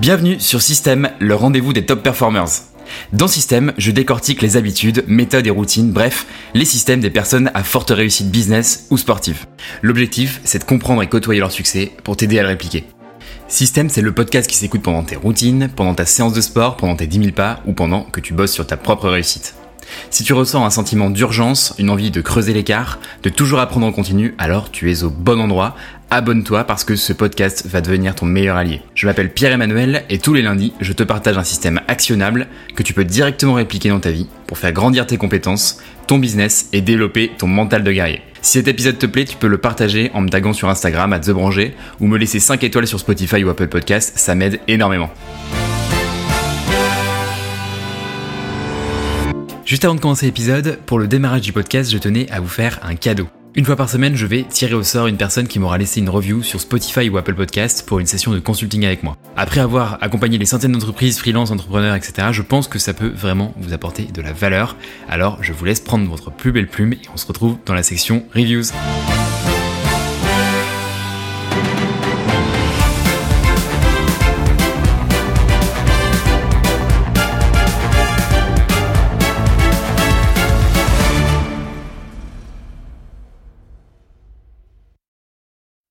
Bienvenue sur Système, le rendez-vous des top performers. Dans Système, je décortique les habitudes, méthodes et routines, bref, les systèmes des personnes à forte réussite business ou sportive. L'objectif, c'est de comprendre et côtoyer leur succès pour t'aider à le répliquer. Système, c'est le podcast qui s'écoute pendant tes routines, pendant ta séance de sport, pendant tes 10 000 pas ou pendant que tu bosses sur ta propre réussite. Si tu ressens un sentiment d'urgence, une envie de creuser l'écart, de toujours apprendre en continu, alors tu es au bon endroit. Abonne-toi parce que ce podcast va devenir ton meilleur allié. Je m'appelle Pierre-Emmanuel et tous les lundis, je te partage un système actionnable que tu peux directement répliquer dans ta vie pour faire grandir tes compétences, ton business et développer ton mental de guerrier. Si cet épisode te plaît, tu peux le partager en me taguant sur Instagram à TheBranger ou me laisser 5 étoiles sur Spotify ou Apple Podcast, ça m'aide énormément. Juste avant de commencer l'épisode, pour le démarrage du podcast, je tenais à vous faire un cadeau. Une fois par semaine, je vais tirer au sort une personne qui m'aura laissé une review sur Spotify ou Apple Podcast pour une session de consulting avec moi. Après avoir accompagné les centaines d'entreprises, freelance, entrepreneurs, etc., je pense que ça peut vraiment vous apporter de la valeur. Alors, je vous laisse prendre votre plus belle plume et on se retrouve dans la section reviews.